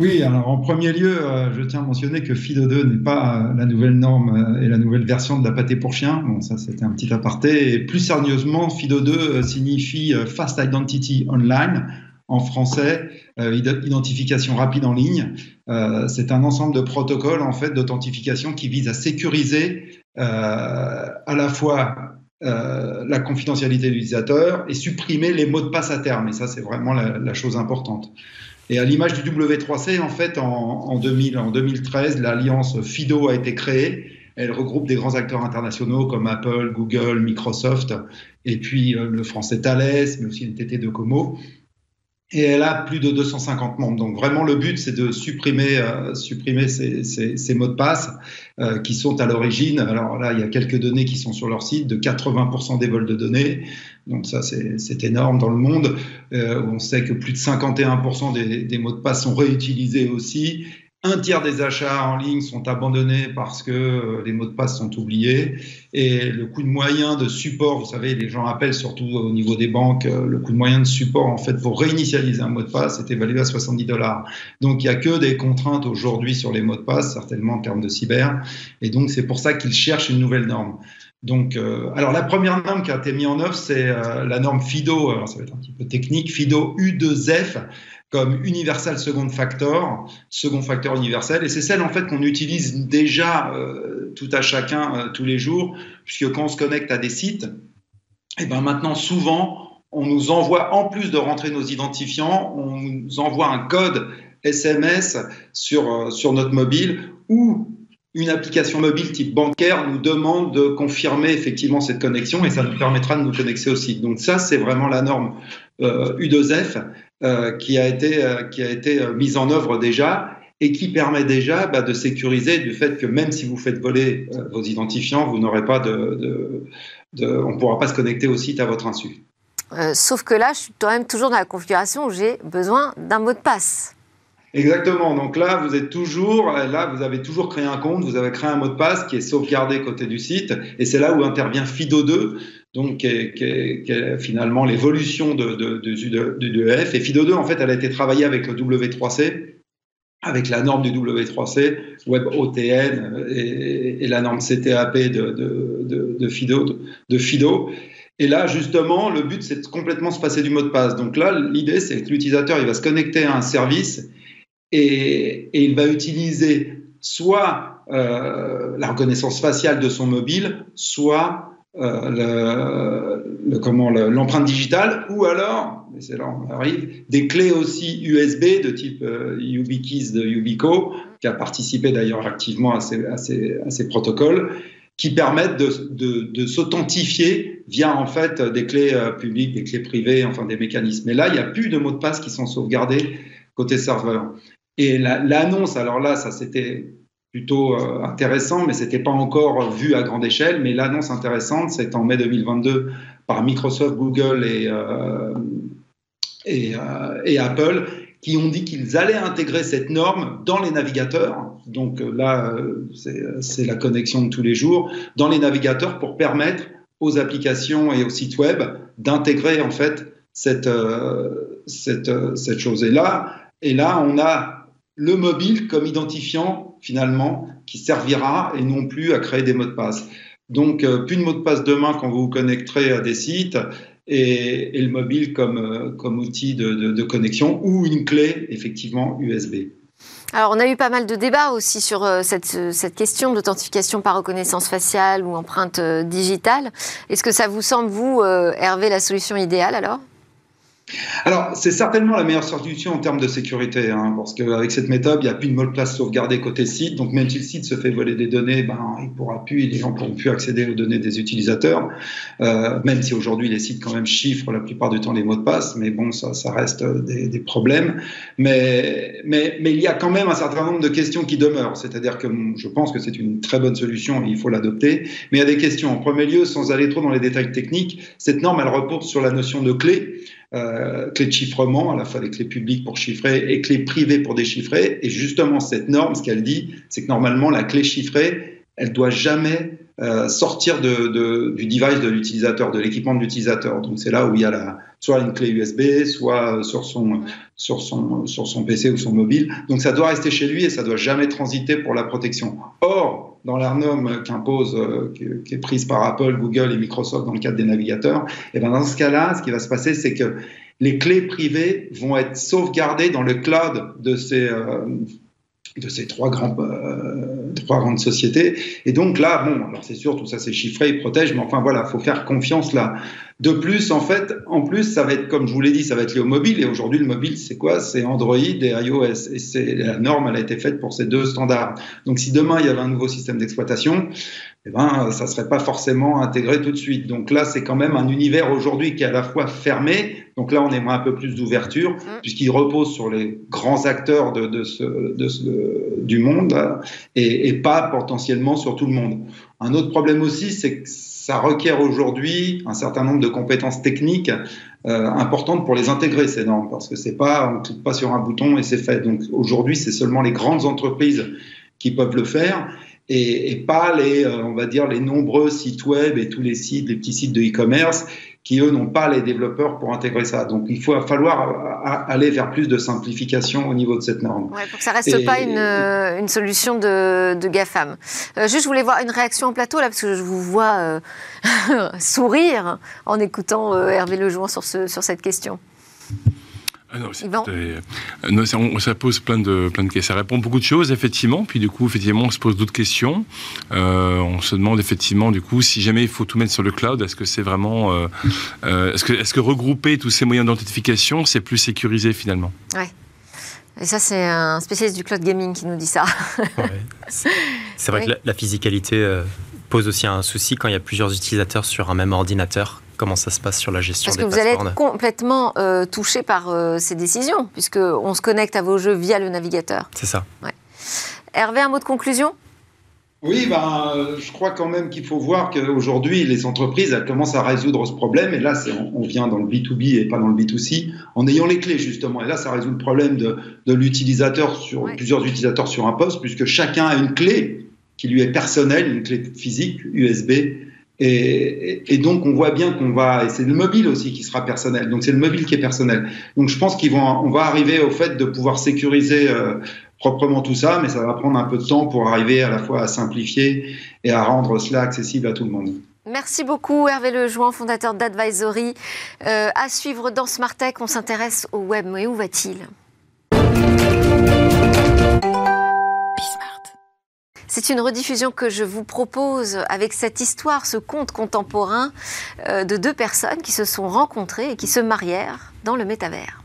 S5: Oui, alors en premier lieu, euh, je tiens à mentionner que FIDO 2 n'est pas euh, la nouvelle norme euh, et la nouvelle version de la pâté pour chien. Bon, ça c'était un petit aparté. Et plus sérieusement, FIDO 2 signifie Fast Identity Online. En français, identification rapide en ligne. c'est un ensemble de protocoles en fait d'authentification qui vise à sécuriser à la fois la confidentialité de l'utilisateur et supprimer les mots de passe à terme. Et ça, c'est vraiment la chose importante. Et à l'image du W3C, en fait, en, 2000, en 2013, l'alliance FIDO a été créée. Elle regroupe des grands acteurs internationaux comme Apple, Google, Microsoft, et puis euh, le français Thales, mais aussi NTT Docomo et elle a plus de 250 membres. Donc vraiment le but c'est de supprimer euh, supprimer ces, ces, ces, mots de passe euh, qui sont à l'origine. Alors là il y a quelques données qui sont sur leur site de 80% des vols de données. Donc ça c'est énorme dans le monde. Euh, on sait que plus de 51% des, des mots de passe sont réutilisés aussi un tiers des achats en ligne sont abandonnés parce que euh, les mots de passe sont oubliés. Et le coût de moyen de support, vous savez, les gens appellent surtout au niveau des banques, euh, le coût de moyen de support, en fait, pour réinitialiser un mot de passe est évalué à 70 dollars. Donc, il n'y a que des contraintes aujourd'hui sur les mots de passe, certainement en termes de cyber. Et donc, c'est pour ça qu'ils cherchent une nouvelle norme. Donc, euh, alors la première norme qui a été mise en œuvre, c'est la norme FIDO. Alors, ça va être un petit peu technique. FIDO U2F comme Universal Second Factor, second facteur universel, et c'est celle en fait qu'on utilise déjà euh, tout à chacun euh, tous les jours, puisque quand on se connecte à des sites, et eh ben maintenant souvent on nous envoie en plus de rentrer nos identifiants, on nous envoie un code SMS sur euh, sur notre mobile ou une application mobile type bancaire nous demande de confirmer effectivement cette connexion et ça nous permettra de nous connecter au site. Donc ça, c'est vraiment la norme U2F euh, qui a été, euh, qui a été euh, mise en œuvre déjà et qui permet déjà bah, de sécuriser du fait que même si vous faites voler vos identifiants, vous n'aurez pas de, on ne pourra pas se connecter au site à votre insu.
S1: sauf que là, je suis quand même toujours dans la configuration où j'ai besoin d'un mot de passe.
S5: Exactement. Donc là, vous êtes toujours, là, vous avez toujours créé un compte, vous avez créé un mot de passe qui est sauvegardé côté du site, et c'est là où intervient FIDO2, donc qui est, finalement l'évolution de, de, EF. Et FIDO2, en fait, elle a été travaillée avec le W3C, avec la norme du W3C, Web OTN et, et la norme CTAP de, FIDO, de FIDO. Et là, justement, le but, c'est de complètement se passer du mot de passe. Donc là, l'idée, c'est que l'utilisateur, il va se connecter à un service et, il va utiliser soit euh, la reconnaissance faciale de son mobile, soit euh, l'empreinte digitale, ou alors, c'est là on arrive, des clés aussi USB de type euh, YubiKeys de Yubico, qui a participé d'ailleurs activement à ces, protocoles, qui permettent de, de, de s'authentifier via en fait des clés euh, publiques, des clés privées, enfin des mécanismes. Mais là, il n'y a plus de mots de passe qui sont sauvegardés côté serveur. Et l'annonce, alors là, ça c'était plutôt euh, intéressant, mais c'était pas encore vu à grande échelle. Mais l'annonce intéressante, c'est en mai 2022 par Microsoft, Google et, euh, euh, et, Apple qui ont dit qu'ils allaient intégrer cette norme dans les navigateurs. Donc là, c'est la connexion de tous les jours dans les navigateurs pour permettre aux applications et aux sites web d'intégrer en fait cette, cette, cette chose. Et là, et là, on a le mobile comme identifiant finalement qui servira et non plus à créer des mots de passe. Donc, euh, plus de mots de passe demain quand vous vous connecterez à des sites et, le mobile comme, euh, comme outil de, connexion ou une clé effectivement USB.
S1: Alors, on a eu pas mal de débats aussi sur euh, cette, cette question d'authentification par reconnaissance faciale ou empreinte digitale. Est-ce que ça vous semble, vous, Hervé, la solution idéale alors?
S5: Alors, c'est certainement la meilleure solution en termes de sécurité, hein, parce qu'avec cette méthode, il n'y a plus de mot de passe sauvegardé côté site. Donc, même si le site se fait voler des données, ben, il pourra plus, les gens pourront plus accéder aux données des utilisateurs, euh, même si aujourd'hui les sites quand même chiffrent la plupart du temps les mots de passe, mais bon, ça, ça reste des, des problèmes. Mais, mais, mais il y a quand même un certain nombre de questions qui demeurent. C'est-à-dire que je pense que c'est une très bonne solution et il faut l'adopter. Mais il y a des questions. En premier lieu, sans aller trop dans les détails techniques, cette norme, elle repose sur la notion de clé euh, clés de chiffrement, à la fois des clés publiques pour chiffrer et clés privées pour déchiffrer. Et justement, cette norme, ce qu'elle dit, c'est que normalement, la clé chiffrée, elle doit jamais euh, sortir de, de, du device de l'utilisateur, de l'équipement de l'utilisateur. Donc c'est là où il y a la, soit une clé USB, soit sur son, sur, son, sur son PC ou son mobile. Donc ça doit rester chez lui et ça doit jamais transiter pour la protection. Or, dans la qu'impose, euh, qui, est prise par Apple, Google et Microsoft dans le cadre des navigateurs, et ben dans ce cas-là, ce qui va se passer, c'est que les clés privées vont être sauvegardées dans le cloud de ces, euh, de ces trois, grands, euh, trois grandes sociétés. Et donc là, bon, alors c'est sûr, tout ça c'est chiffré, ils protègent, mais enfin voilà, il faut faire confiance là. De plus, en fait, en plus, ça va être, comme je vous l'ai dit, ça va être lié au mobile. Et aujourd'hui, le mobile, c'est quoi? C'est Android et iOS. Et c'est la norme, elle a été faite pour ces deux standards. Donc, si demain il y avait un nouveau système d'exploitation, eh ben, ça serait pas forcément intégré tout de suite. Donc là, c'est quand même un univers aujourd'hui qui est à la fois fermé. Donc là, on aimerait un peu plus d'ouverture, mmh. puisqu'il repose sur les grands acteurs de, de ce, de ce, du monde et, et pas potentiellement sur tout le monde. Un autre problème aussi, c'est que ça requiert aujourd'hui un certain nombre de compétences techniques euh, importantes pour les intégrer ces normes, parce que c'est pas on clique pas sur un bouton et c'est fait. Donc aujourd'hui, c'est seulement les grandes entreprises qui peuvent le faire et, et pas les, euh, on va dire, les nombreux sites web et tous les sites, les petits sites de e-commerce qui, eux, n'ont pas les développeurs pour intégrer ça. Donc, il faut falloir aller vers plus de simplification au niveau de cette norme.
S1: Ouais, pour que ça ne reste pas une, une, solution de, de GAFAM. Euh, juste, je voulais voir une réaction en plateau, là, parce que je vous vois euh, sourire en écoutant euh, Hervé Lejoin sur, ce, sur cette question.
S4: Ah non, euh, non ça, ça, pose plein de, plein de questions. Ça répond beaucoup de choses, effectivement. Puis du coup, effectivement, on se pose d'autres questions. Euh, on se demande effectivement, du coup, si jamais il faut tout mettre sur le cloud, est-ce que c'est vraiment, euh, euh est-ce que, est-ce que regrouper tous ces moyens d'identification, c'est plus sécurisé finalement?
S1: Ouais. Et ça, c'est un spécialiste du cloud gaming qui nous dit ça.
S2: ouais. C'est vrai que la, la physicalité euh, pose aussi un souci quand il y a plusieurs utilisateurs sur un même ordinateur comment ça se passe sur la gestion
S1: Parce
S2: des
S1: que vous allez être complètement euh, touché par euh, ces décisions, puisqu'on se connecte à vos jeux via le navigateur.
S2: C'est ça.
S1: Ouais. Hervé, un mot de conclusion?
S5: Oui, ben, je crois quand même qu'il faut voir qu'aujourd'hui, les entreprises elles commencent à résoudre ce problème. Et là, on vient dans le B2B et pas dans le B2C, en ayant les clés, justement. Et là, ça résout le problème de, de l'utilisateur sur plusieurs utilisateurs sur un poste, puisque chacun a une clé qui lui est personnelle, une clé physique, USB. Et, donc, on voit bien qu'on va, et c'est le mobile aussi qui sera personnel. Donc, c'est le mobile qui est personnel. Donc, je pense qu'ils vont, on va arriver au fait de pouvoir sécuriser euh, proprement tout ça, mais ça va prendre un peu de temps pour arriver à la fois à simplifier et à rendre cela accessible à tout le monde.
S1: Merci beaucoup Hervé Lejoin, fondateur d'Advisory. Euh, à suivre dans Smart Tech, on s'intéresse au web, mais où va-t-il? C'est une rediffusion que je vous propose avec cette histoire, ce conte contemporain euh, de deux personnes qui se sont rencontrées et qui se marièrent dans le métavers.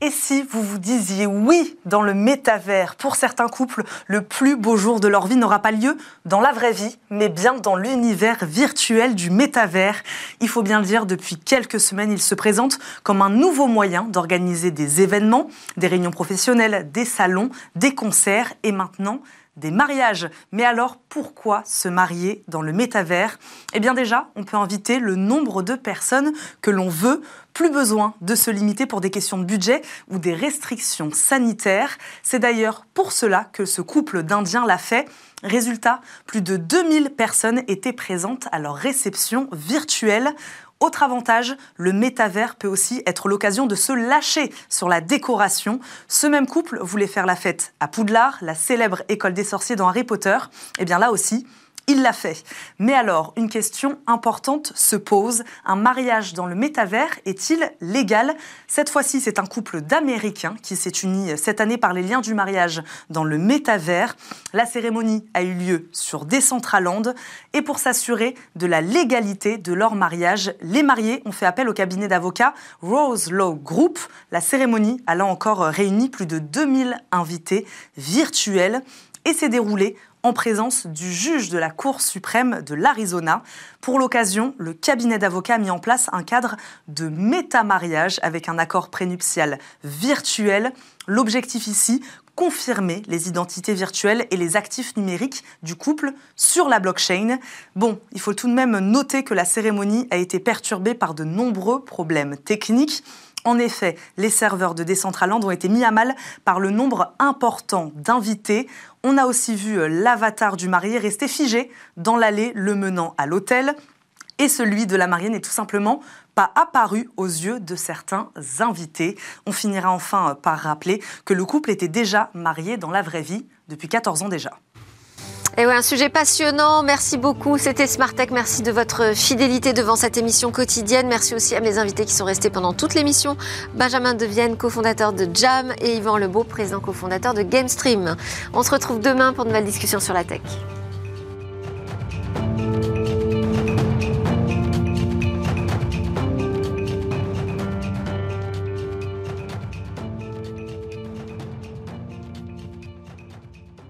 S6: Et si vous vous disiez oui dans le métavers Pour certains couples, le plus beau jour de leur vie n'aura pas lieu dans la vraie vie, mais bien dans l'univers virtuel du métavers. Il faut bien le dire, depuis quelques semaines, il se présente comme un nouveau moyen d'organiser des événements, des réunions professionnelles, des salons, des concerts et maintenant des mariages. Mais alors, pourquoi se marier dans le métavers? Eh bien déjà, on peut inviter le nombre de personnes que l'on veut. Plus besoin de se limiter pour des questions de budget ou des restrictions sanitaires. C'est d'ailleurs pour cela que ce couple d'Indiens l'a fait. Résultat, plus de 2000 personnes étaient présentes à leur réception virtuelle. Autre avantage, le métavers peut aussi être l'occasion de se lâcher sur la décoration. Ce même couple voulait faire la fête à Poudlard, la célèbre école des sorciers dans Harry Potter. Et eh bien là aussi, il l'a fait. Mais alors, une question importante se pose. Un mariage dans le métavers est-il légal? Cette fois-ci, c'est un couple d'Américains qui s'est uni cette année par les liens du mariage dans le métavers. La cérémonie a eu lieu sur Decentraland. Et pour s'assurer de la légalité de leur mariage, les mariés ont fait appel au cabinet d'avocats Rose Law Group. La cérémonie a là encore réuni plus de 2000 invités virtuels et s'est déroulée en présence du juge de la Cour suprême de l'Arizona. Pour l'occasion, le cabinet d'avocats a mis en place un cadre de métamariage avec un accord prénuptial virtuel. L'objectif ici, confirmer les identités virtuelles et les actifs numériques du couple sur la blockchain. Bon, il faut tout de même noter que la cérémonie a été perturbée par de nombreux problèmes techniques. En effet, les serveurs de Decentraland ont été mis à mal par le nombre important d'invités. On a aussi vu euh, l'avatar du marié rester figé dans l'allée le menant à l'hôtel. Et celui de la mariée n'est tout simplement pas apparu aux yeux de certains invités. On finira enfin euh, par rappeler que le couple était déjà marié dans la vraie vie depuis 14 ans déjà.
S1: Et ouais, un sujet passionnant. Merci beaucoup. C'était Smart Tech. Merci de votre fidélité devant cette émission quotidienne. Merci aussi à mes invités qui sont restés pendant toute l'émission. Benjamin Devienne, cofondateur de Jam, et Yvan Lebeau, président cofondateur de GameStream. On se retrouve demain pour de nouvelles discussions sur la tech.